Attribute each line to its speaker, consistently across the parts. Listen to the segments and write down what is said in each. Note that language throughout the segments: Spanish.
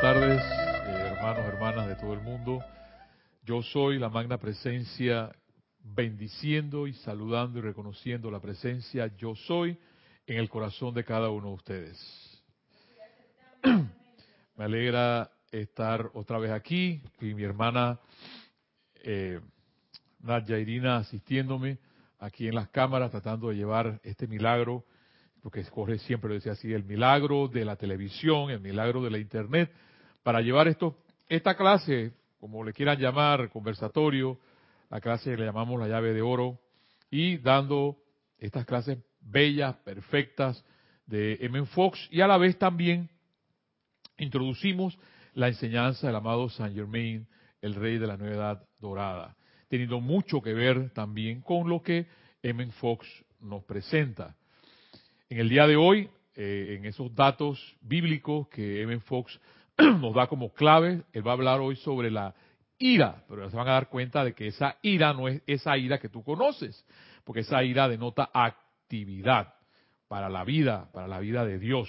Speaker 1: buenas tardes, eh, hermanos, hermanas de todo el mundo. Yo soy la magna presencia, bendiciendo y saludando y reconociendo la presencia yo soy en el corazón de cada uno de ustedes. Me alegra estar otra vez aquí y mi hermana eh, Nadia Irina asistiéndome aquí en las cámaras, tratando de llevar este milagro porque Jorge siempre lo decía así, el milagro de la televisión, el milagro de la internet, para llevar esto, esta clase, como le quieran llamar, conversatorio, la clase que le llamamos la llave de oro, y dando estas clases bellas, perfectas de M. Fox, y a la vez también introducimos la enseñanza del amado Saint Germain, el rey de la nueva edad dorada, teniendo mucho que ver también con lo que M. Fox nos presenta. En el día de hoy, eh, en esos datos bíblicos que Evan Fox nos da como clave, él va a hablar hoy sobre la ira, pero se van a dar cuenta de que esa ira no es esa ira que tú conoces, porque esa ira denota actividad para la vida, para la vida de Dios.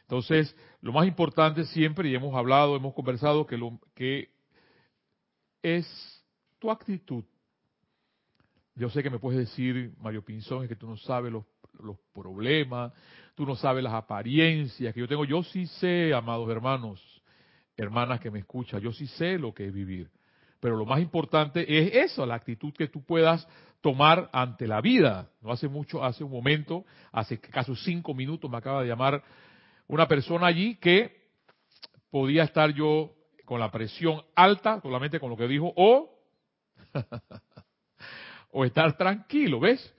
Speaker 1: Entonces, lo más importante siempre, y hemos hablado, hemos conversado, que, lo, que es tu actitud. Yo sé que me puedes decir, Mario Pinzón, es que tú no sabes los los problemas, tú no sabes las apariencias que yo tengo. Yo sí sé, amados hermanos, hermanas que me escuchan, yo sí sé lo que es vivir. Pero lo más importante es eso, la actitud que tú puedas tomar ante la vida. No hace mucho, hace un momento, hace casi cinco minutos me acaba de llamar una persona allí que podía estar yo con la presión alta, solamente con lo que dijo, o, o estar tranquilo, ¿ves?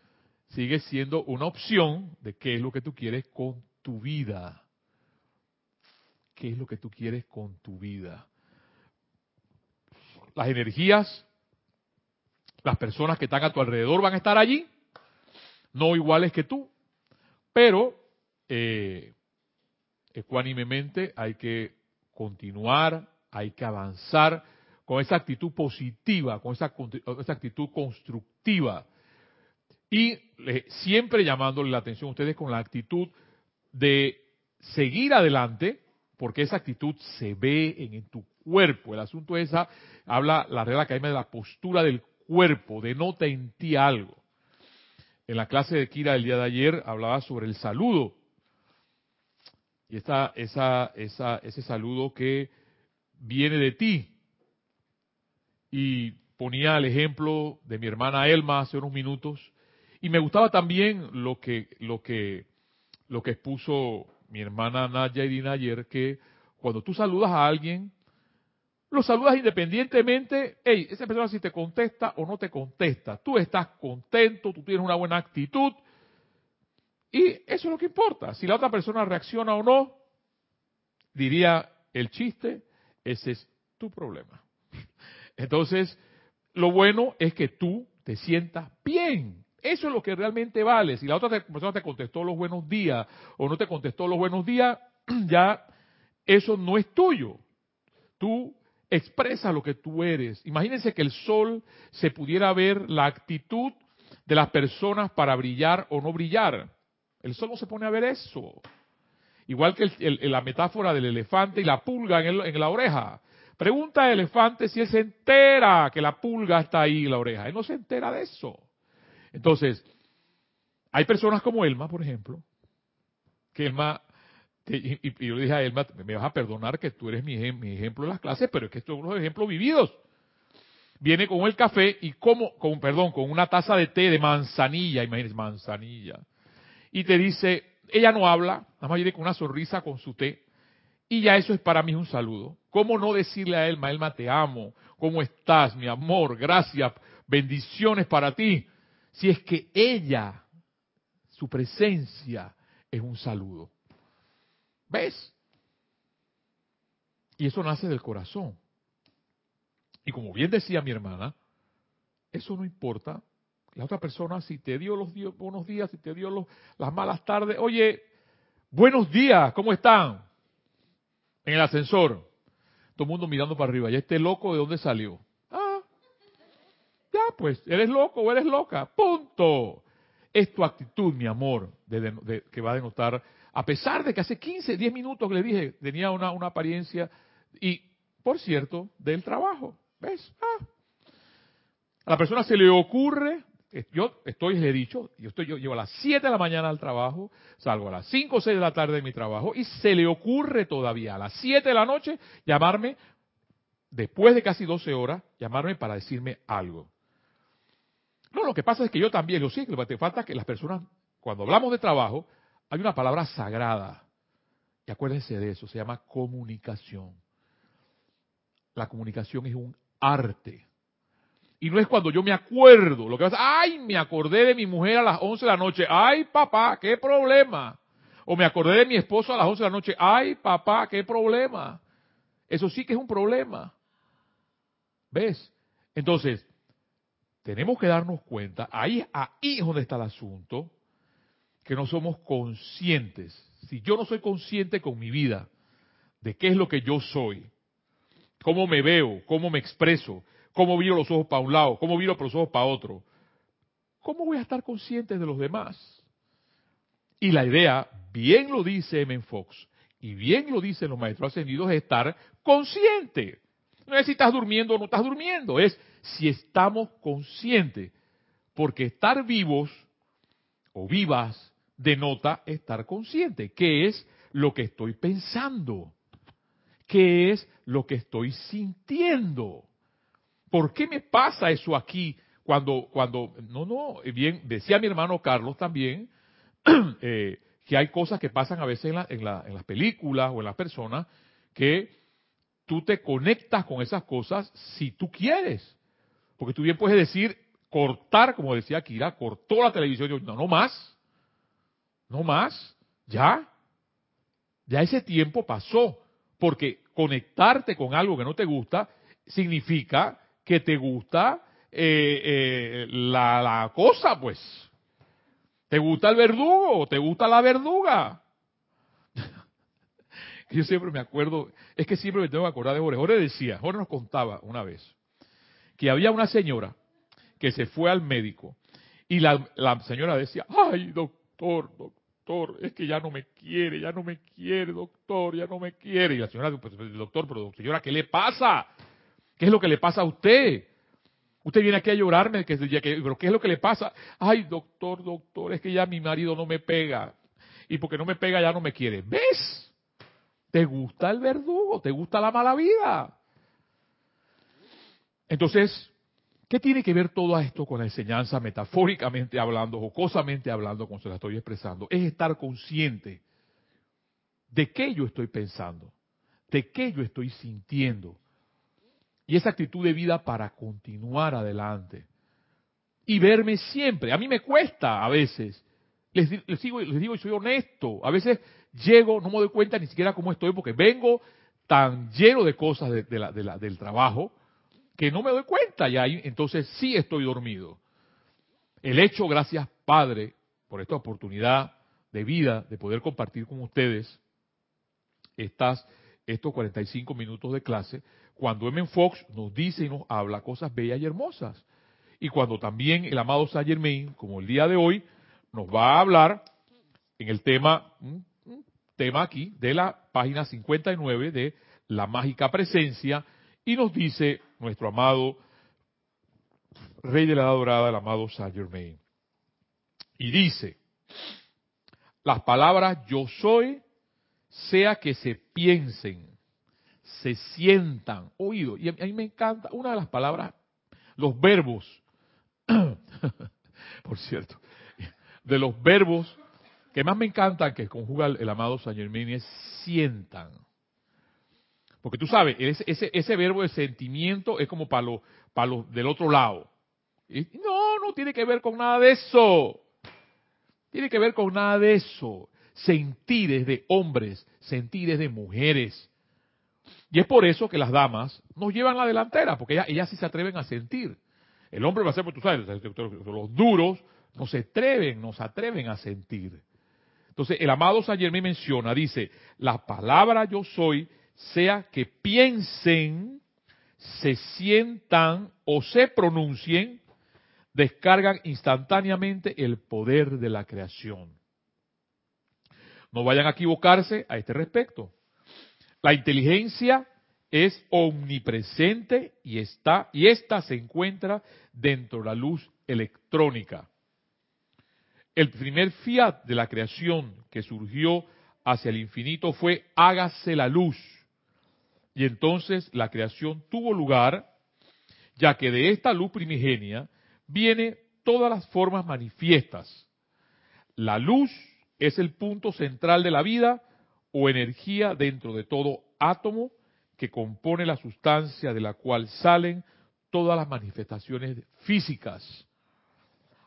Speaker 1: Sigue siendo una opción de qué es lo que tú quieres con tu vida. ¿Qué es lo que tú quieres con tu vida? Las energías, las personas que están a tu alrededor van a estar allí, no iguales que tú, pero eh, ecuánimemente hay que continuar, hay que avanzar con esa actitud positiva, con esa, esa actitud constructiva y siempre llamándole la atención a ustedes con la actitud de seguir adelante, porque esa actitud se ve en, tu cuerpo. El asunto es esa, habla la regla academia de la postura del cuerpo, denota en ti algo. En la clase de Kira del día de ayer hablaba sobre el saludo. Y esa, esa, esa, ese saludo que viene de ti. Y ponía el ejemplo de mi hermana Elma hace unos minutos, y me gustaba también lo que, lo que, lo que expuso mi hermana Nadia Irina ayer, que cuando tú saludas a alguien, lo saludas independientemente, hey, esa persona si te contesta o no te contesta, tú estás contento, tú tienes una buena actitud, y eso es lo que importa. Si la otra persona reacciona o no, diría el chiste, ese es tu problema. Entonces, lo bueno es que tú te sientas bien. Eso es lo que realmente vale. Si la otra persona te contestó los buenos días o no te contestó los buenos días, ya eso no es tuyo. Tú expresas lo que tú eres. Imagínense que el sol se pudiera ver la actitud de las personas para brillar o no brillar. El sol no se pone a ver eso. Igual que la metáfora del elefante y la pulga en, en, la oreja. Pregunta al elefante si él se entera que la pulga está ahí en la oreja. Él no se entera de eso. Entonces, hay personas como Elma, por ejemplo, que Elma, y, yo le dije a Elma, me vas a perdonar que tú eres mi, ejemplo en las clases, pero es que estos son unos ejemplos vividos. Viene con el café y como, con, perdón, con una taza de té de manzanilla, imagínense, manzanilla. Y te dice, ella no habla, nada más viene con una sonrisa con su té. Y ya eso es para mí un saludo. ¿Cómo no decirle a Elma, Elma, te amo? ¿Cómo estás, mi amor? Gracias. Bendiciones para ti si es que ella, su presencia es un saludo. ¿Ves? Y eso nace del corazón. Y como bien decía mi hermana, eso no importa. La otra persona, si te dio los buenos días, si te dio las malas tardes, oye, buenos días, ¿cómo están? En el ascensor. Todo el mundo mirando para arriba. ¿Y este loco de dónde salió? Pues, eres loco o eres loca. Punto. Es tu actitud, mi amor, que va a denotar, a pesar de que hace 15, 10 minutos que le dije, tenía una, apariencia Y, por cierto, del trabajo. ¿Ves? Ah. A la persona se le ocurre, yo estoy, le he dicho, yo, estoy, yo llevo a las 7 de la mañana al trabajo, salgo a las 5 o 6 de la tarde de mi trabajo y se le ocurre todavía a las 7 de la noche llamarme, después de casi 12 horas, llamarme para decirme algo. No, lo que pasa es que yo también, lo que te falta que las personas, cuando hablamos de trabajo, hay una palabra sagrada. Y acuérdense de eso, se llama comunicación. La comunicación es un arte. Y no es cuando yo me acuerdo, lo que pasa, ay, me acordé de mi mujer a las 11 de la noche, ay, papá, qué problema. O me acordé de mi esposo a las 11 de la noche, ay, papá, qué problema. Eso sí que es un problema. ¿Ves? Entonces, tenemos que darnos cuenta, ahí, ahí es donde está el asunto, que no somos conscientes. Si yo no soy consciente con mi vida de qué es lo que yo soy, cómo me veo, cómo me expreso, cómo viro los ojos para un lado, cómo viro los ojos para otro, ¿cómo voy a estar consciente de los demás? Y la idea, bien lo dice M. Fox, y bien lo dicen los maestros ascendidos, es estar consciente. No es si estás durmiendo o no estás durmiendo, es si estamos conscientes. Porque estar vivos o vivas denota estar consciente. ¿Qué es lo que estoy pensando? ¿Qué es lo que estoy sintiendo? ¿Por qué me pasa eso aquí? Cuando, cuando, no, no, bien, decía mi hermano Carlos también, eh, que hay cosas que pasan a veces en, la, en, la, en las películas o en las personas que tú te conectas con esas cosas si tú quieres. Porque tú bien puedes decir, cortar, como decía Kira, cortó la televisión. Yo, no, no más. No más. Ya. Ya ese tiempo pasó. Porque conectarte con algo que no te gusta significa que te gusta eh, eh, la, la cosa, pues. ¿Te gusta el verdugo te gusta la verduga? Yo siempre me acuerdo, es que siempre me tengo que acordar de Jorge. Jorge decía, Jorge nos contaba una vez, que había una señora que se fue al médico y la, la señora decía, ay doctor, doctor, es que ya no me quiere, ya no me quiere, doctor, ya no me quiere. Y la señora, pues, doctor, pero señora, ¿qué le pasa? ¿Qué es lo que le pasa a usted? Usted viene aquí a llorarme, que, pero ¿qué es lo que le pasa? Ay, doctor, doctor, es que ya mi marido no me pega. Y porque no me pega ya no me quiere. ¿Ves? ¿Te gusta el verdugo? ¿Te gusta la mala vida? Entonces, ¿qué tiene que ver todo esto con la enseñanza metafóricamente hablando, jocosamente hablando, como se la estoy expresando? Es estar consciente de qué yo estoy pensando, de qué yo estoy sintiendo. Y esa actitud de vida para continuar adelante. Y verme siempre. A mí me cuesta a veces. Les, digo, les digo y soy honesto. A veces llego, no me doy cuenta ni siquiera cómo estoy, porque vengo tan lleno de cosas de, la, del trabajo que no me doy cuenta y ahí entonces sí estoy dormido. El hecho, gracias Padre, por esta oportunidad de vida, de poder compartir con ustedes estas, estos 45 minutos de clase, cuando M. Fox nos dice y nos habla cosas bellas y hermosas. Y cuando también el amado Saint Germain, como el día de hoy, nos va a hablar en el tema, tema aquí de la página 59 de La Mágica Presencia y nos dice nuestro amado Rey de la Dorada, el amado Saint Germain. Y dice, las palabras yo soy, sea que se piensen, se sientan, oído. Y a mí me encanta una de las palabras, los verbos, por cierto, de los verbos que más me encantan que conjuga el, amado San Germain es sientan. Porque tú sabes, ese, ese, verbo de sentimiento es como para los para los del otro lado. no, no tiene que ver con nada de eso. Tiene que ver con nada de eso. Sentir es de hombres, sentir es de mujeres. Y es por eso que las damas nos llevan la delantera, porque ellas, ellas sí se atreven a sentir. El hombre va a ser, pues tú sabes, los duros no se atreven, no se atreven a sentir. Entonces, el amado San Germán menciona, dice, la palabra yo soy, sea que piensen, se sientan o se pronuncien, descargan instantáneamente el poder de la creación. No vayan a equivocarse a este respecto. La inteligencia es omnipresente y está y esta se encuentra dentro de la luz electrónica. El primer fiat de la creación que surgió hacia el infinito fue hágase la luz. Y entonces la creación tuvo lugar, ya que de esta luz primigenia viene todas las formas manifiestas. La luz es el punto central de la vida o energía dentro de todo átomo que compone la sustancia de la cual salen todas las manifestaciones físicas.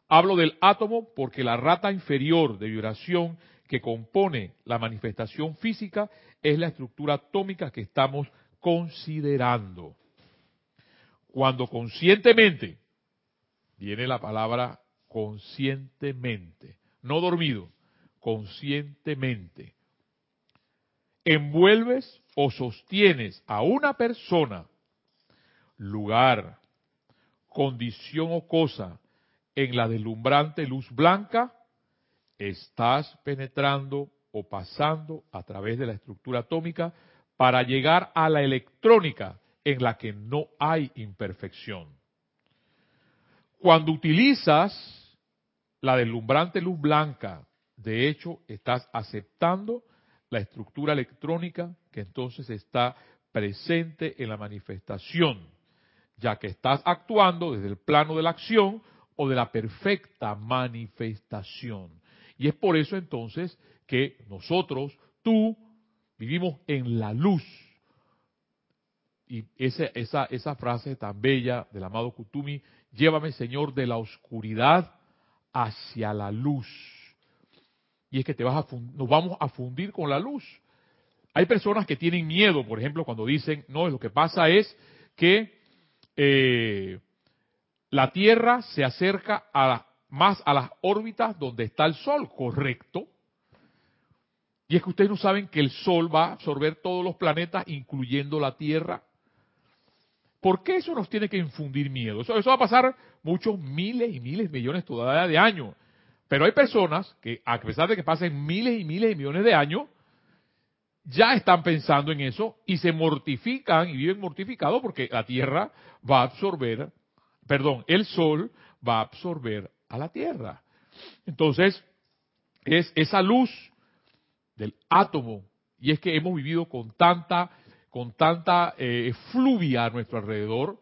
Speaker 1: Hablo del átomo porque la rata inferior de vibración que compone la manifestación física es la estructura atómica que estamos considerando. Cuando conscientemente, viene la palabra conscientemente, no dormido, conscientemente, envuelves o sostienes a una persona, lugar, condición o cosa en la deslumbrante luz blanca, estás penetrando o pasando a través de la estructura atómica para llegar a la electrónica en la que no hay imperfección. Cuando utilizas la deslumbrante luz blanca, de hecho, estás aceptando la estructura electrónica que entonces está presente en la manifestación, ya que estás actuando desde el plano de la acción o de la perfecta manifestación. Y es por eso entonces que nosotros, tú, vivimos en la luz. Y esa, esa, esa frase tan bella del amado Kutumi, llévame Señor de la oscuridad hacia la luz y es que te vas a nos vamos a fundir con la luz. Hay personas que tienen miedo, por ejemplo, cuando dicen, no, lo que pasa es que eh, la Tierra se acerca a más a las órbitas donde está el Sol, correcto. Y es que ustedes no saben que el Sol va a absorber todos los planetas, incluyendo la Tierra. ¿Por qué eso nos tiene que infundir miedo? Eso, va a pasar muchos miles y miles, millones todavía de años. Pero hay personas que, a pesar de que pasen miles y miles y millones de años, ya están pensando en eso y se mortifican y viven mortificados porque la Tierra va a absorber, perdón, el Sol va a absorber a la Tierra. Entonces, es esa luz del átomo, y es que hemos vivido con tanta, con tanta eh, fluvia a nuestro alrededor,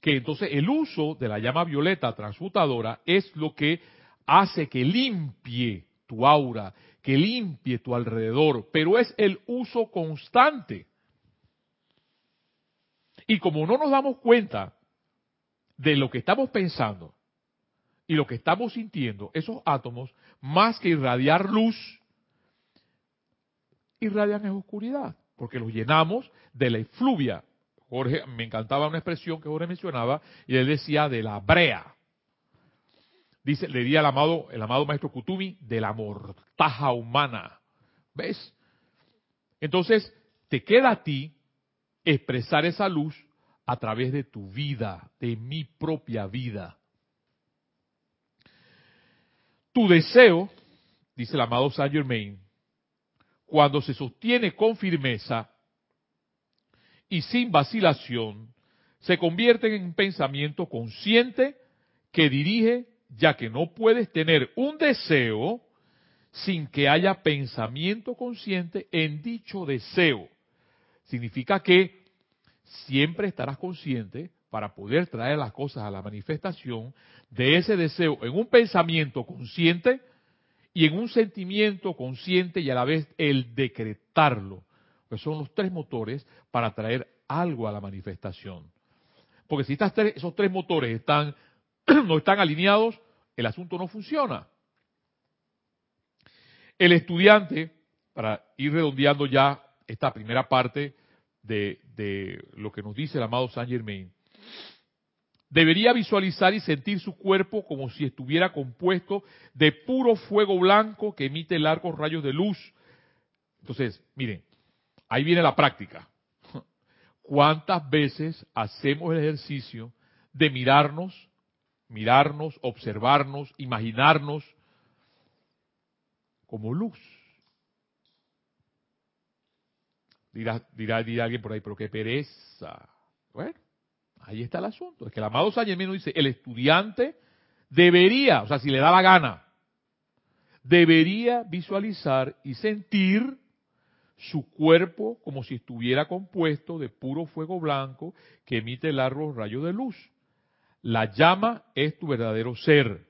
Speaker 1: que entonces el uso de la llama violeta transmutadora es lo que hace que limpie tu aura, que limpie tu alrededor, pero es el uso constante. Y como no nos damos cuenta de lo que estamos pensando y lo que estamos sintiendo, esos átomos, más que irradiar luz, irradian en oscuridad, porque los llenamos de la efluvia. Jorge, me encantaba una expresión que Jorge mencionaba, y él decía de la brea dice, le di al amado, el amado maestro Kutumi, de la mortaja humana. ¿Ves? Entonces, te queda a ti expresar esa luz a través de tu vida, de mi propia vida. Tu deseo, dice el amado Saint Germain, cuando se sostiene con firmeza y sin vacilación, se convierte en un pensamiento consciente que dirige ya que no puedes tener un deseo sin que haya pensamiento consciente en dicho deseo. Significa que siempre estarás consciente para poder traer las cosas a la manifestación de ese deseo en un pensamiento consciente y en un sentimiento consciente y a la vez el decretarlo. Pues son los tres motores para traer algo a la manifestación. Porque si esos tres motores están no están alineados, el asunto no funciona. El estudiante, para ir redondeando ya esta primera parte de, de lo que nos dice el amado Saint Germain, debería visualizar y sentir su cuerpo como si estuviera compuesto de puro fuego blanco que emite largos rayos de luz. Entonces, miren, ahí viene la práctica. ¿Cuántas veces hacemos el ejercicio de mirarnos mirarnos, observarnos, imaginarnos como luz. Dirá, dirá, dirá alguien por ahí, pero qué pereza. Bueno, ahí está el asunto. Es que el amado San Germain dice, el estudiante debería, o sea, si le da la gana, debería visualizar y sentir su cuerpo como si estuviera compuesto de puro fuego blanco que emite largos rayos de luz. La llama es tu verdadero ser.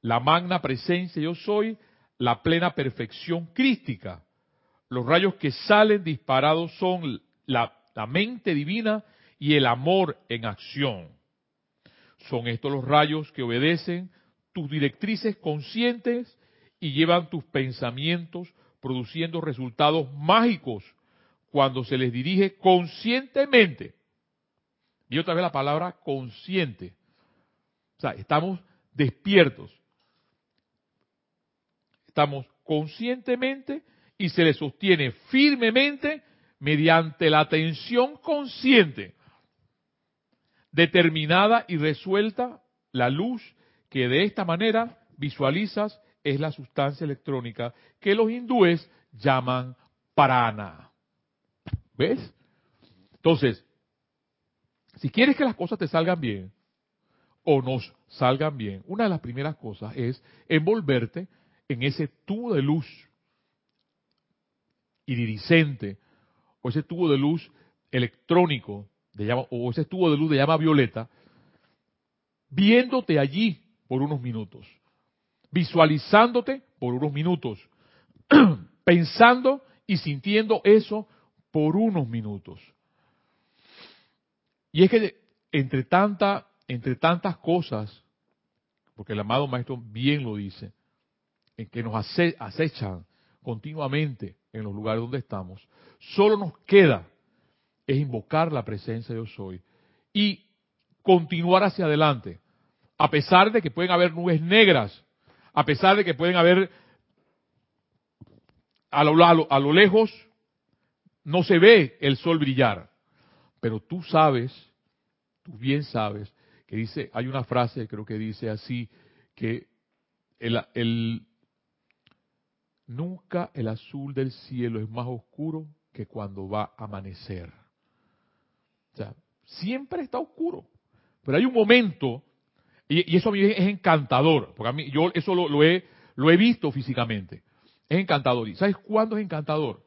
Speaker 1: La magna presencia yo soy, la plena perfección crística. Los rayos que salen disparados son la, mente divina y el amor en acción. Son estos los rayos que obedecen tus directrices conscientes y llevan tus pensamientos produciendo resultados mágicos cuando se les dirige conscientemente. Y otra vez la palabra consciente. O sea, estamos despiertos. Estamos conscientemente y se les sostiene firmemente mediante la atención consciente, determinada y resuelta la luz que de esta manera visualizas es la sustancia electrónica que los hindúes llaman prana. ¿Ves? Entonces, si quieres que las cosas te salgan bien o nos salgan bien, una de las primeras cosas es envolverte en ese tubo de luz iridiscente o ese tubo de luz electrónico de llama, o ese tubo de luz de llama violeta, viéndote allí por unos minutos visualizándote por unos minutos, pensando y sintiendo eso por unos minutos. Y es que entre tanta, entre tantas cosas, porque el amado maestro bien lo dice, en que nos acechan continuamente en los lugares donde estamos, solo nos queda es invocar la presencia de yo soy y continuar hacia adelante, a pesar de que pueden haber nubes negras a pesar de que pueden haber a lo, a lo, lejos, no se ve el sol brillar. Pero tú sabes, tú bien sabes, que dice, hay una frase, creo que dice así, que el, el, nunca el azul del cielo es más oscuro que cuando va a amanecer. O sea, siempre está oscuro. Pero hay un momento y, eso a mí es encantador, porque a mí yo eso lo, he, lo he visto físicamente. Es encantador. ¿Y sabes cuándo es encantador?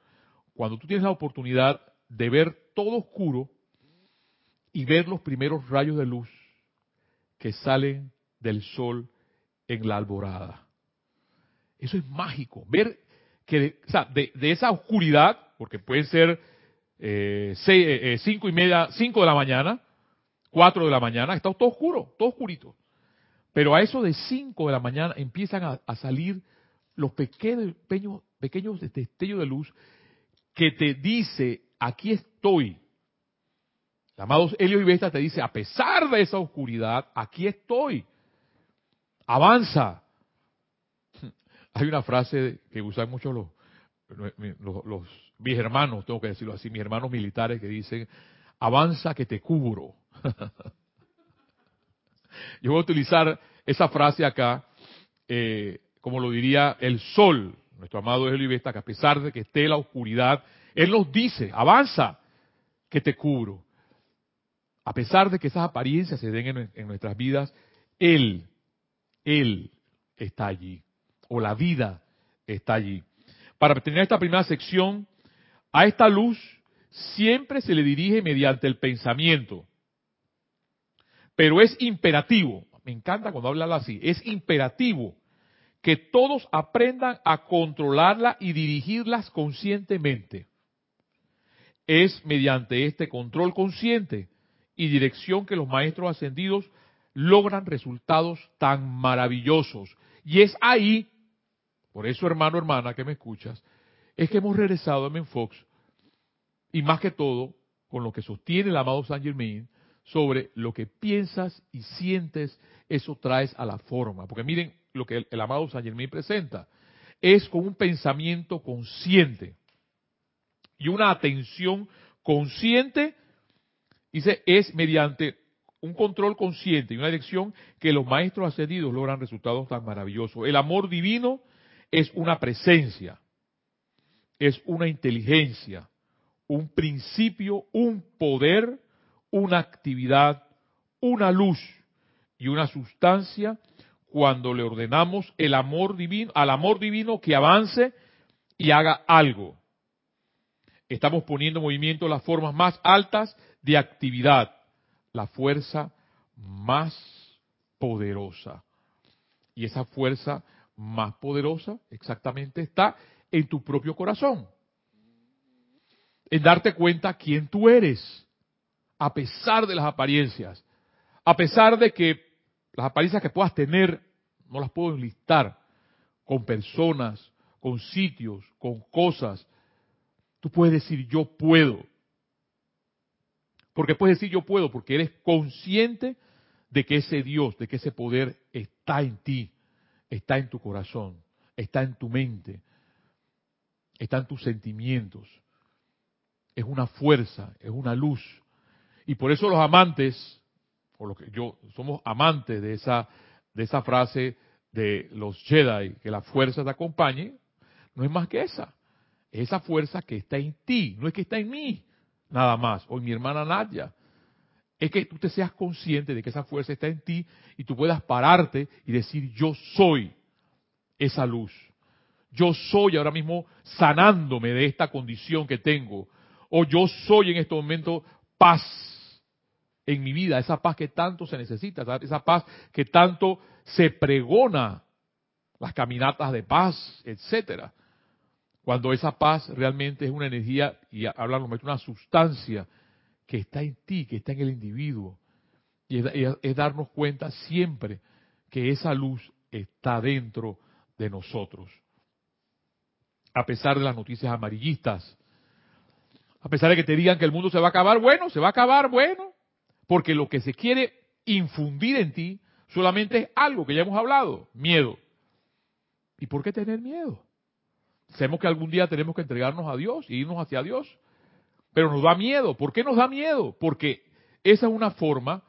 Speaker 1: Cuando tú tienes la oportunidad de ver todo oscuro y ver los primeros rayos de luz que salen del sol en la alborada. Eso es mágico. Ver que de, esa oscuridad, porque puede ser eh, eh, cinco y media, cinco de la mañana, cuatro de la mañana, está todo oscuro, todo oscurito. Pero a eso de 5 de la mañana empiezan a, salir los pequeños, pequeños, destellos de luz que te dice, aquí estoy. El amado Helio Vesta te dice, a pesar de esa oscuridad, aquí estoy. Avanza. Hay una frase que usan mucho los, mis hermanos, tengo que decirlo así, mis hermanos militares que dicen, avanza que te cubro. Yo voy a utilizar esa frase acá, eh, como lo diría el sol, nuestro amado Vesta, que a pesar de que esté la oscuridad, Él nos dice, avanza, que te cubro. A pesar de que esas apariencias se den en, en nuestras vidas, Él, Él está allí, o la vida está allí. Para tener esta primera sección, a esta luz siempre se le dirige mediante el pensamiento. Pero es imperativo, me encanta cuando habla así, es imperativo que todos aprendan a controlarla y dirigirlas conscientemente. Es mediante este control consciente y dirección que los maestros ascendidos logran resultados tan maravillosos. Y es ahí, por eso hermano, hermana que me escuchas, es que hemos regresado a Menfox y más que todo con lo que sostiene el amado Saint Germain, sobre lo que piensas y sientes, eso traes a la forma. Porque miren lo que el, amado San Germán presenta. Es con un pensamiento consciente y una atención consciente, dice, es mediante un control consciente y una dirección que los maestros ascendidos logran resultados tan maravillosos. El amor divino es una presencia, es una inteligencia, un principio, un poder, una actividad, una luz y una sustancia cuando le ordenamos el amor divino, al amor divino que avance y haga algo. Estamos poniendo en movimiento las formas más altas de actividad, la fuerza más poderosa. Y esa fuerza más poderosa exactamente está en tu propio corazón. En darte cuenta quién tú eres, a pesar de las apariencias, a pesar de que las apariencias que puedas tener, no las puedo enlistar, con personas, con sitios, con cosas. Tú puedes decir yo puedo. Porque puedes decir yo puedo, porque eres consciente de que ese Dios, de que ese poder está en ti, está en tu corazón, está en tu mente, está en tus sentimientos. Es una fuerza, es una luz. Y por eso los amantes, por lo que yo somos amantes de esa de esa frase de los Jedi, que la fuerza te acompañe, no es más que esa. Es esa fuerza que está en ti, no es que está en mí, nada más, o en mi hermana Nadia. Es que tú te seas consciente de que esa fuerza está en ti y tú puedas pararte y decir, yo soy esa luz. Yo soy ahora mismo sanándome de esta condición que tengo. O yo soy en este momento paz en mi vida, esa paz que tanto se necesita, esa paz que tanto se pregona, las caminatas de paz, etcétera. Cuando esa paz realmente es una energía, y hablan, una sustancia que está en ti, que está en el individuo. Y es, darnos cuenta siempre que esa luz está dentro de nosotros. A pesar de las noticias amarillistas, a pesar de que te digan que el mundo se va a acabar, bueno, se va a acabar, bueno, porque lo que se quiere infundir en ti solamente es algo que ya hemos hablado, miedo. ¿Y por qué tener miedo? Sabemos que algún día tenemos que entregarnos a Dios e irnos hacia Dios, pero nos da miedo. ¿Por qué nos da miedo? Porque esa es una forma,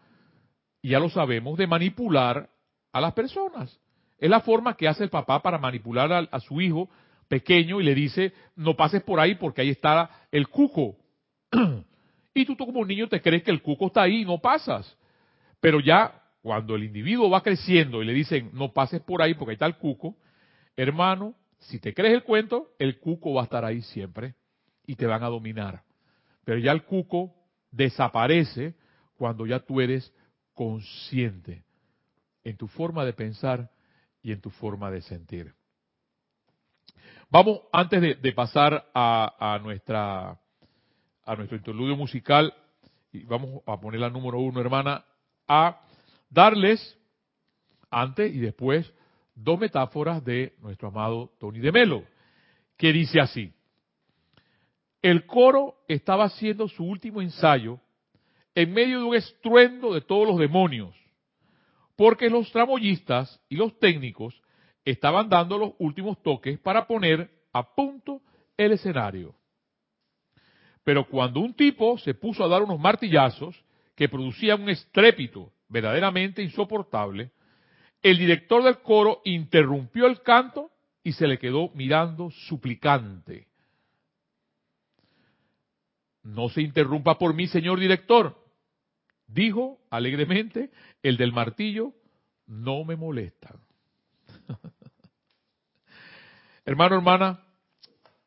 Speaker 1: ya lo sabemos, de manipular a las personas. Es la forma que hace el papá para manipular a, a su hijo pequeño y le dice, no pases por ahí porque ahí está el cuco. Y tú, tú como niño te crees que el cuco está ahí y no pasas. Pero ya cuando el individuo va creciendo y le dicen no pases por ahí porque ahí está el cuco, hermano, si te crees el cuento, el cuco va a estar ahí siempre y te van a dominar. Pero ya el cuco desaparece cuando ya tú eres consciente en tu forma de pensar y en tu forma de sentir. Vamos, antes de, pasar a, nuestra a nuestro interludio musical, y vamos a poner la número uno, hermana, a darles, antes y después, dos metáforas de nuestro amado Tony de Melo, que dice así. El coro estaba haciendo su último ensayo en medio de un estruendo de todos los demonios, porque los tramoyistas y los técnicos estaban dando los últimos toques para poner a punto el escenario. Pero cuando un tipo se puso a dar unos martillazos que producían un estrépito verdaderamente insoportable, el director del coro interrumpió el canto y se le quedó mirando suplicante. No se interrumpa por mí, señor director, dijo alegremente el del martillo, no me molesta. Hermano, hermana,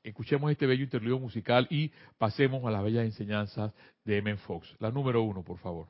Speaker 1: escuchemos este bello interludio musical y pasemos a las bellas enseñanzas de M. Fox. La número uno, por favor.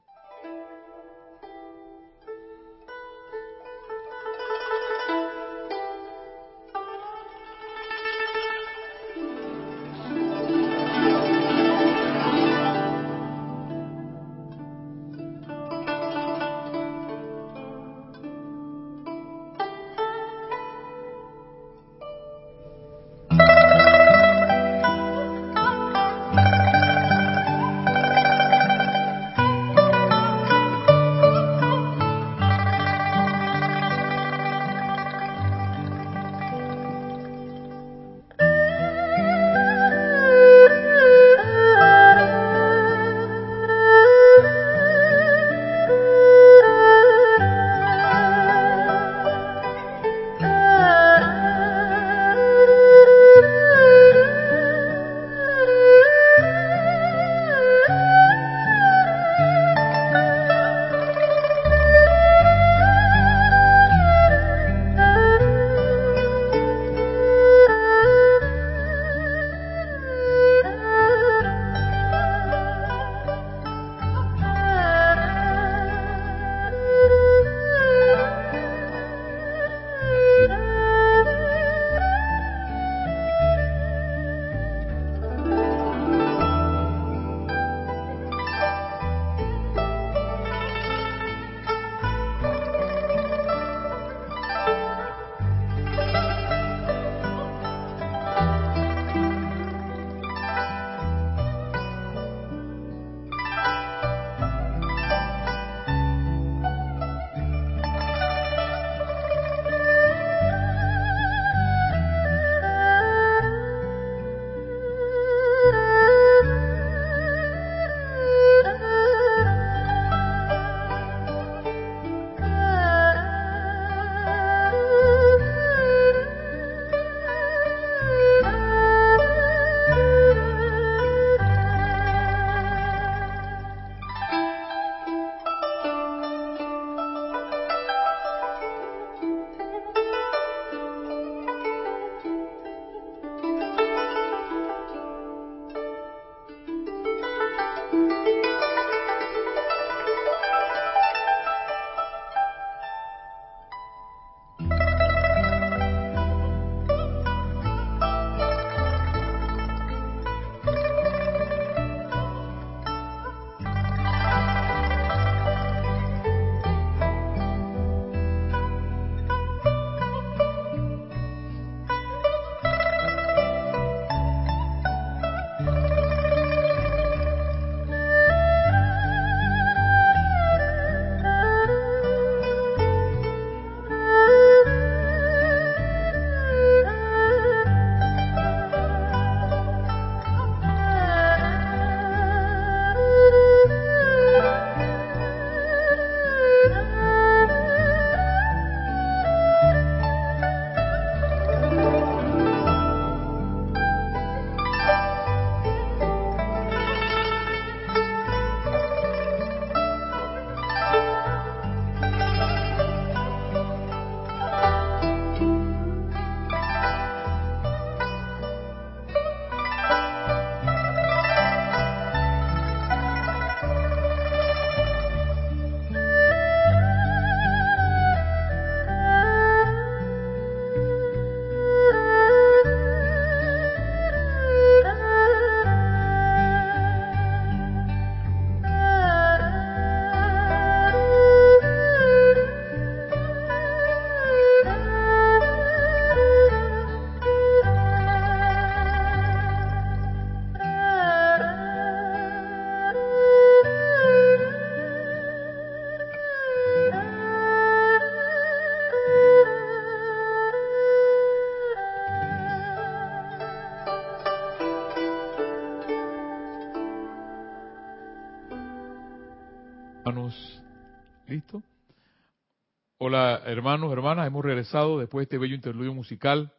Speaker 1: Hola hermanos, hermanas, hemos regresado después de este bello interludio musical,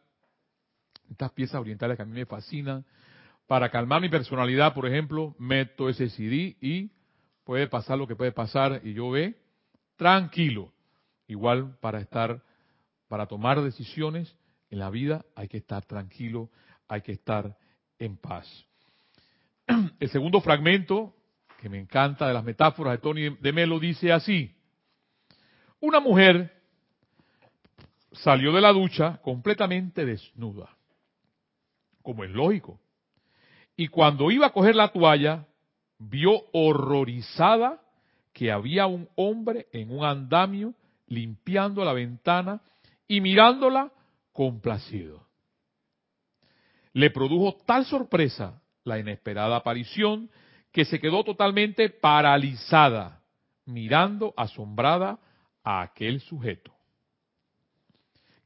Speaker 1: estas piezas orientales que a mí me fascinan. Para calmar mi personalidad, por ejemplo, meto ese CD y puede pasar lo que puede pasar y yo ve tranquilo. Igual para estar, para tomar decisiones en la vida hay que estar tranquilo, hay que estar en paz. El segundo fragmento que me encanta de las metáforas de Tony de Melo, dice así. Una mujer salió de la ducha completamente desnuda, como es lógico. Y cuando iba a coger la toalla, vio horrorizada que había un hombre en un andamio limpiando la ventana y mirándola complacido. Le produjo tal sorpresa la inesperada aparición que se quedó totalmente paralizada, mirando asombrada a aquel sujeto.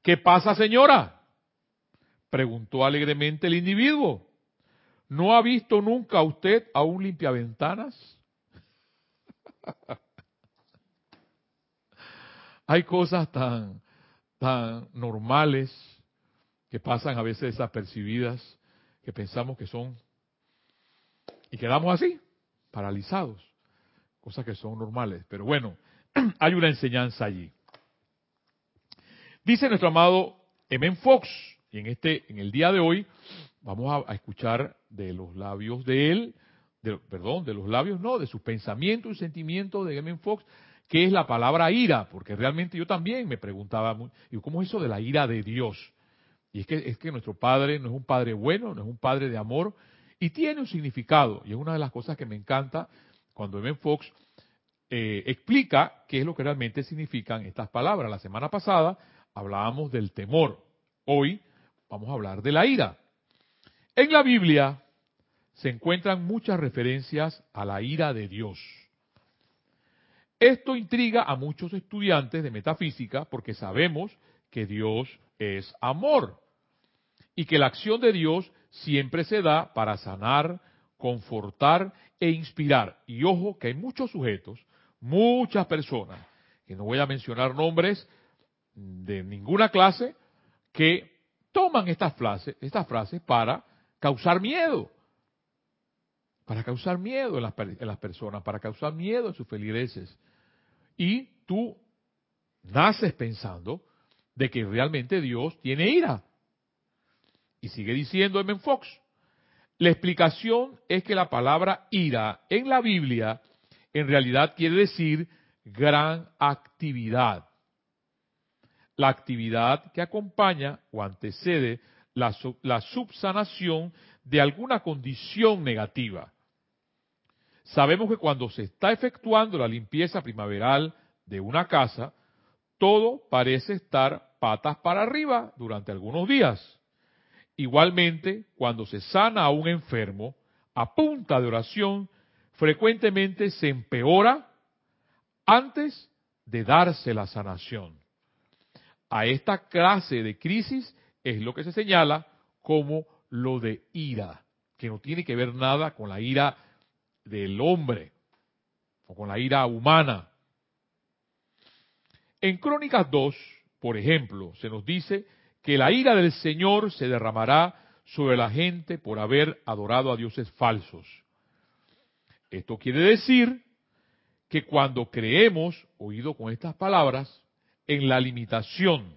Speaker 1: ¿Qué pasa, señora? preguntó alegremente el individuo. ¿No ha visto nunca usted a un limpiaventanas? Hay cosas tan, tan normales que pasan a veces desapercibidas que pensamos que son y quedamos así, paralizados, cosas que son normales. Pero bueno, hay una enseñanza allí. Dice nuestro amado M. Fox, y en este, en el día de hoy, vamos a, escuchar de los labios de él, perdón, de los labios no, de sus pensamientos y sentimientos de M. Fox, qué es la palabra ira, porque realmente yo también me preguntaba, ¿cómo es eso de la ira de Dios? Y es que, es que nuestro Padre no es un Padre bueno, no es un Padre de amor, y tiene un significado, y es una de las cosas que me encanta cuando M. Fox eh, explica qué es lo que realmente significan estas palabras. La semana pasada hablábamos del temor, hoy vamos a hablar de la ira. En la Biblia se encuentran muchas referencias a la ira de Dios. Esto intriga a muchos estudiantes de metafísica porque sabemos que Dios es amor y que la acción de Dios siempre se da para sanar, confortar e inspirar. Y ojo que hay muchos sujetos, muchas personas, que no voy a mencionar nombres de ninguna clase, que toman estas frases, estas frases para causar miedo. Para causar miedo en las, en las personas, para causar miedo en sus feligreses. Y tú naces pensando de que realmente Dios tiene ira. Y sigue diciendo M. Fox, la explicación es que la palabra ira en la Biblia en realidad quiere decir gran actividad. La actividad que acompaña o antecede la, la subsanación de alguna condición negativa. Sabemos que cuando se está efectuando la limpieza primaveral de una casa, todo parece estar patas para arriba durante algunos días. Igualmente, cuando se sana a un enfermo, a punta de oración, frecuentemente se empeora antes de darse la sanación. A esta clase de crisis es lo que se señala como lo de ira, que no tiene que ver nada con la ira del hombre o con la ira humana. En Crónicas 2, por ejemplo, se nos dice que la ira del Señor se derramará sobre la gente por haber adorado a dioses falsos. Esto quiere decir que cuando creemos, oído con estas palabras, en la limitación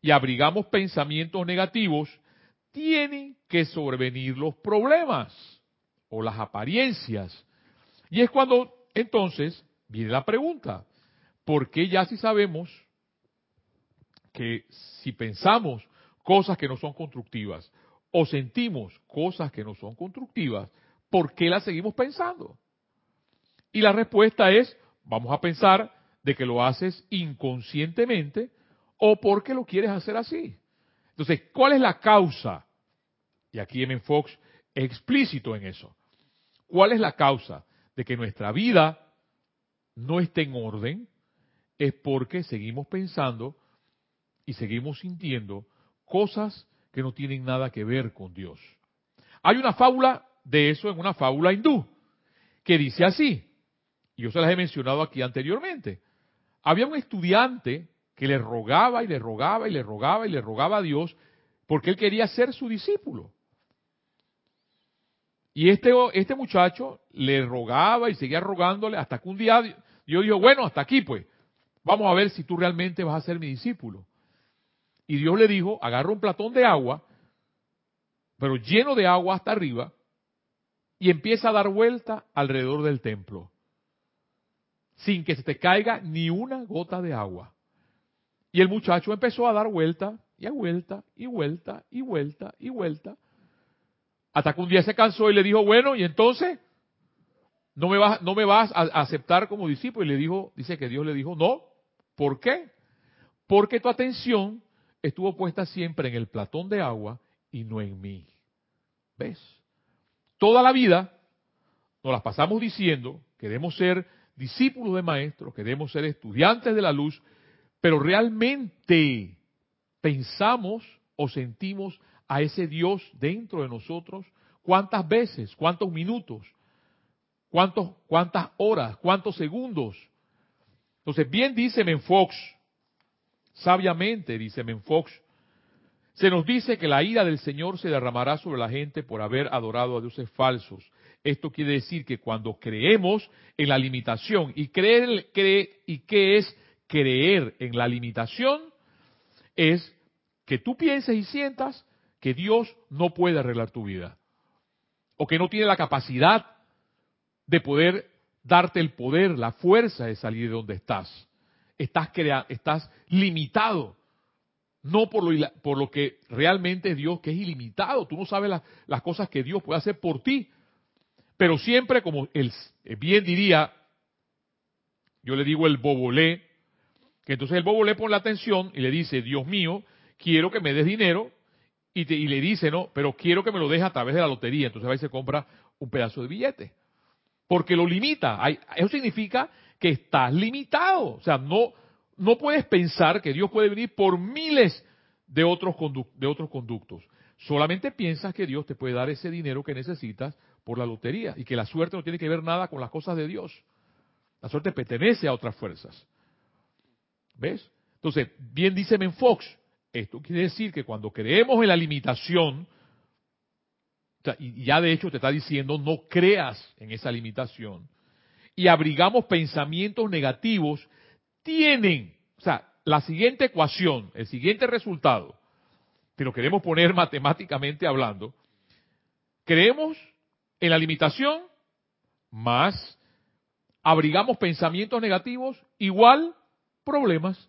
Speaker 1: y abrigamos pensamientos negativos, tienen que sobrevenir los problemas o las apariencias. Y es cuando entonces viene la pregunta, ¿por qué ya si sabemos que si pensamos cosas que no son constructivas o sentimos cosas que no son constructivas, ¿por qué las seguimos pensando? Y la respuesta es, vamos a pensar de que lo haces inconscientemente o porque lo quieres hacer así. Entonces, ¿cuál es la causa? Y aquí M. Fox explícito en eso. ¿Cuál es la causa de que nuestra vida no esté en orden? Es porque seguimos pensando y seguimos sintiendo cosas que no tienen nada que ver con Dios. Hay una fábula de eso en una fábula hindú que dice así, y yo se las he mencionado aquí anteriormente. Había un estudiante que le rogaba y le rogaba y le rogaba y le rogaba a Dios porque él quería ser su discípulo. Y este, este muchacho le rogaba y seguía rogándole hasta que un día Dios dijo, bueno, hasta aquí pues, vamos a ver si tú realmente vas a ser mi discípulo. Y Dios le dijo, agarra un platón de agua, pero lleno de agua hasta arriba, y empieza a dar vuelta alrededor del templo, sin que se te caiga ni una gota de agua. Y el muchacho empezó a dar vuelta y a vuelta y vuelta y vuelta y vuelta hasta que un día se cansó y le dijo, bueno, y entonces, no me vas, no me vas a aceptar como discípulo. Y le dijo, dice que Dios le dijo, no. ¿Por qué? Porque tu atención estuvo puesta siempre en el platón de agua y no en mí. ¿Ves? Toda la vida nos las pasamos diciendo que debemos ser discípulos de maestros, que debemos ser estudiantes de la luz, pero realmente pensamos o sentimos a ese Dios dentro de nosotros? ¿Cuántas veces? ¿Cuántos minutos? ¿Cuántos, ¿Cuántas horas? ¿Cuántos segundos? Entonces, bien dice Menfox, sabiamente dice Menfox, se nos dice que la ira del Señor se derramará sobre la gente por haber adorado a dioses falsos. Esto quiere decir que cuando creemos en la limitación y creer, y qué es creer en la limitación es que tú pienses y sientas que Dios no puede arreglar tu vida. O que no tiene la capacidad de poder darte el poder, la fuerza de salir de donde estás. Estás, estás limitado. No por lo, por lo que realmente Dios, que es ilimitado. Tú no sabes las cosas que Dios puede hacer por ti. Pero siempre, como él bien diría, yo le digo el bobolé, que entonces el bobolé pone la atención y le dice, Dios mío, quiero que me des dinero y, le dice, no, pero quiero que me lo deje a través de la lotería. Entonces va y se compra un pedazo de billete. Porque lo limita. Eso significa que estás limitado. O sea, no, no puedes pensar que Dios puede venir por miles de otros, de otros conductos. Solamente piensas que Dios te puede dar ese dinero que necesitas por la lotería y que la suerte no tiene que ver nada con las cosas de Dios. La suerte pertenece a otras fuerzas. ¿Ves? Entonces, bien dice Menfox, esto quiere decir que cuando creemos en la limitación, y ya de hecho te está diciendo no creas en esa limitación, y abrigamos pensamientos negativos, tienen, o sea, la siguiente ecuación, el siguiente resultado, que lo queremos poner matemáticamente hablando, creemos en la limitación más abrigamos pensamientos negativos igual problemas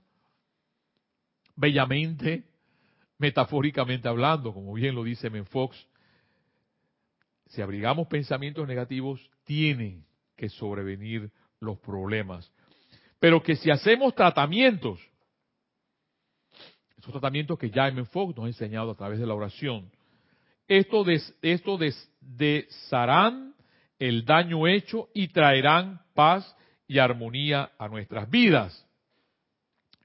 Speaker 1: bellamente, metafóricamente hablando, como bien lo dice Menfox, si abrigamos pensamientos negativos, tienen que sobrevenir los problemas. Pero que si hacemos tratamientos, esos tratamientos que ya Menfox nos ha enseñado a través de la oración, esto, des, el daño hecho y traerán paz y armonía a nuestras vidas.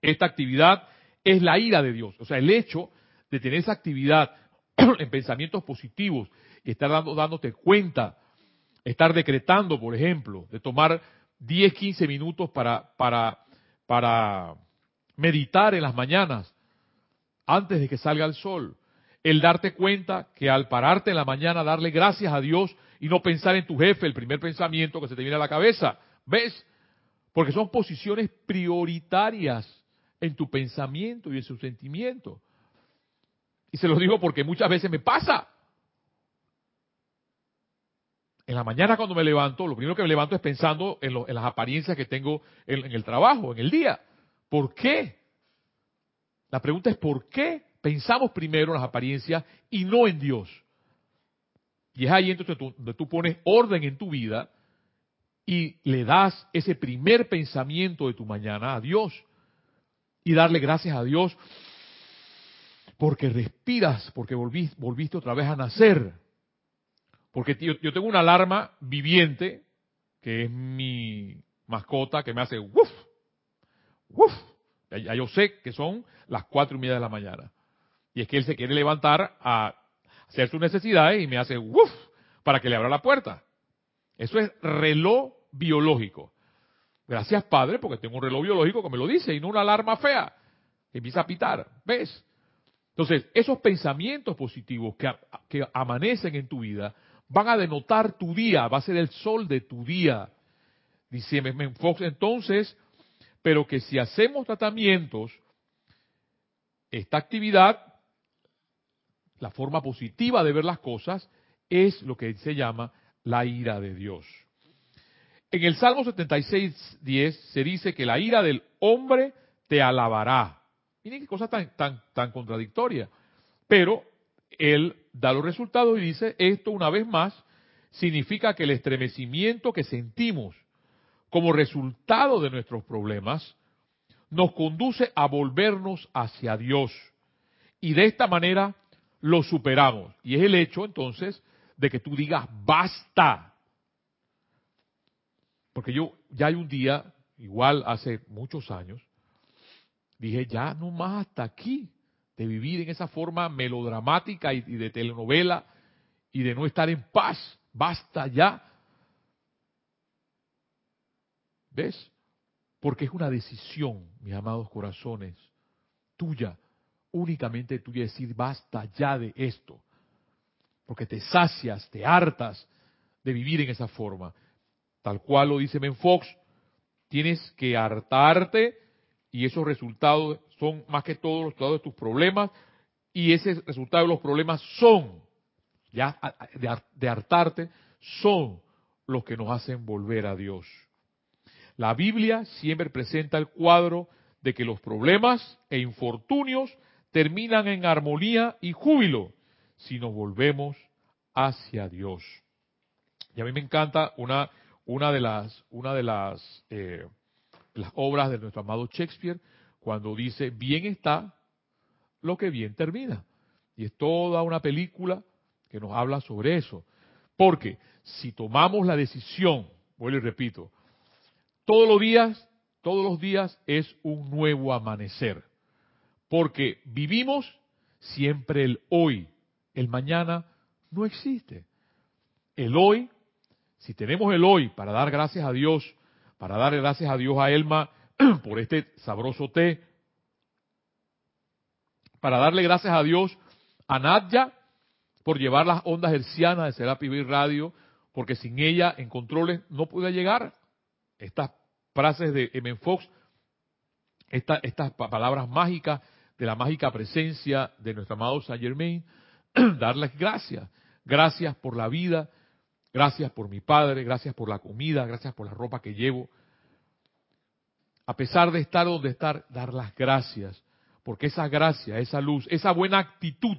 Speaker 1: Esta actividad es la ira de Dios. O sea, el hecho de tener esa actividad en pensamientos positivos y estar dándote cuenta, estar decretando, por ejemplo, de tomar 10, 15 minutos para, para, para meditar en las mañanas, antes de que salga el sol. El darte cuenta que al pararte en la mañana, darle gracias a Dios y no pensar en tu jefe, el primer pensamiento que se te viene a la cabeza. ¿Ves? Porque son posiciones prioritarias en tu pensamiento y en su sentimiento. Y se lo digo porque muchas veces me pasa. En la mañana cuando me levanto, lo primero que me levanto es pensando en, las apariencias que tengo en, el trabajo, en el día. ¿Por qué? La pregunta es ¿por qué pensamos primero en las apariencias y no en Dios? Y es ahí entonces donde tú pones orden en tu vida y le das ese primer pensamiento de tu mañana a Dios y darle gracias a Dios porque respiras, porque volviste otra vez a nacer. Porque yo, yo, tengo una alarma viviente, que es mi mascota, que me hace ¡wuf! ¡wuf! Ya, yo sé que son las cuatro y media de la mañana. Y es que él se quiere levantar a hacer sus necesidades y me hace ¡wuf! para que le abra la puerta. Eso es reloj biológico. Gracias, Padre, porque tengo un reloj biológico que me lo dice y no una alarma fea que empieza a pitar. ¿Ves? Entonces, esos pensamientos positivos que, que amanecen en tu vida van a denotar tu día, va a ser el sol de tu día. Dice Fox entonces, pero que si hacemos tratamientos, esta actividad, la forma positiva de ver las cosas, es lo que se llama la ira de Dios. En el Salmo 76, 10 se dice que la ira del hombre te alabará. Miren qué cosa tan, tan, tan contradictoria. Pero él da los resultados y dice, esto una vez más significa que el estremecimiento que sentimos como resultado de nuestros problemas nos conduce a volvernos hacia Dios. Y de esta manera lo superamos. Y es el hecho entonces de que tú digas, basta. Porque yo ya hay un día, igual hace muchos años, dije, ya no más hasta aquí, de vivir en esa forma melodramática y, de telenovela y de no estar en paz. Basta ya. ¿Ves? Porque es una decisión, mis amados corazones, tuya, únicamente tuya, decir basta ya de esto. Porque te sacias, te hartas de vivir en esa forma. Tal cual lo dice Ben Fox, tienes que hartarte y esos resultados son más que todos los resultados de tus problemas y ese resultado de los problemas son, ya de hartarte, son los que nos hacen volver a Dios. La Biblia siempre presenta el cuadro de que los problemas e infortunios terminan en armonía y júbilo si nos volvemos hacia Dios. Y a mí me encanta una, una de las, una de las, eh, las obras de nuestro amado Shakespeare, cuando dice, bien está lo que bien termina. Y es toda una película que nos habla sobre eso. Porque si tomamos la decisión, vuelvo y repito, todos los días, todos los días es un nuevo amanecer. Porque vivimos siempre el hoy. El mañana no existe. El hoy, si tenemos el hoy para dar gracias a Dios, para darle gracias a Dios a Elma por este sabroso té, para darle gracias a Dios a Nadia por llevar las ondas hercianas de Serapi Radio, porque sin ella en controles no puede llegar estas frases de M. Fox, estas palabras mágicas de la mágica presencia de nuestro amado Saint Germain, darles gracias. Gracias por la vida, gracias por mi padre, gracias por la comida, gracias por la ropa que llevo. A pesar de estar donde estar, dar las gracias, porque esa gracia, esa luz, esa buena actitud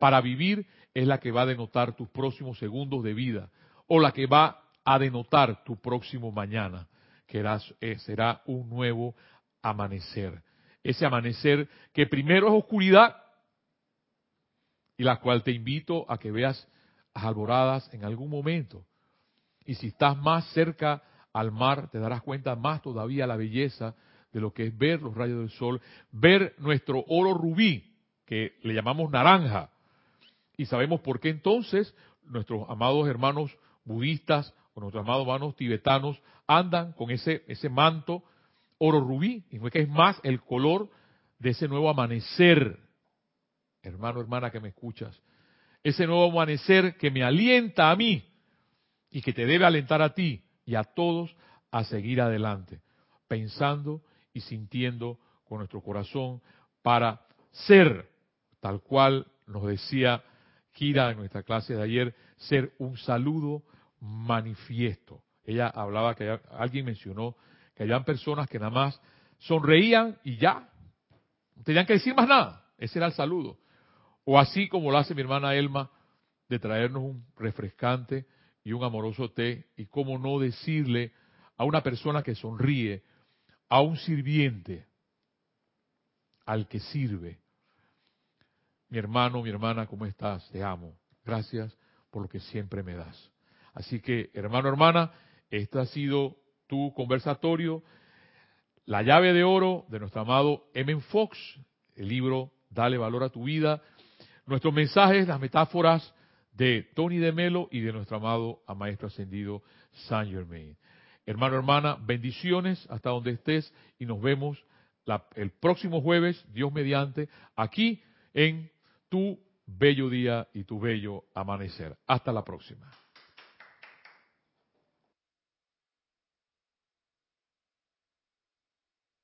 Speaker 1: para vivir es la que va a denotar tus próximos segundos de vida o la que va a denotar tu próximo mañana, que eh, será un nuevo amanecer. Ese amanecer que primero es oscuridad y la cual te invito a que veas alboradas en algún momento. Y si estás más cerca al mar, te darás cuenta más todavía la belleza de lo que es ver los rayos del sol, ver nuestro oro rubí, que le llamamos naranja. Y sabemos por qué entonces nuestros amados hermanos budistas o nuestros amados hermanos tibetanos andan con ese, ese manto oro rubí, y que es más el color de ese nuevo amanecer hermano, hermana que me escuchas, ese nuevo amanecer que me alienta a mí y que te debe alentar a ti y a todos a seguir adelante, pensando y sintiendo con nuestro corazón para ser, tal cual nos decía Kira en nuestra clase de ayer, ser un saludo manifiesto. Ella hablaba que alguien mencionó que habían personas que nada más sonreían y ya, no tenían que decir más nada. Ese era el saludo. O así como lo hace mi hermana Elma, de traernos un refrescante y un amoroso té, y cómo no decirle a una persona que sonríe, a un sirviente, al que sirve, mi hermano, mi hermana, ¿cómo estás? Te amo. Gracias por lo que siempre me das. Así que, hermano, hermana, este ha sido tu conversatorio, la llave de oro de nuestro amado M. Fox, el libro Dale valor a tu vida, Nuestros mensajes, las metáforas de Tony de Melo y de nuestro amado Maestro Ascendido Saint Germain. Hermano, hermana, bendiciones hasta donde estés y nos vemos el próximo jueves, Dios mediante, aquí en tu bello día y tu bello amanecer. Hasta la próxima.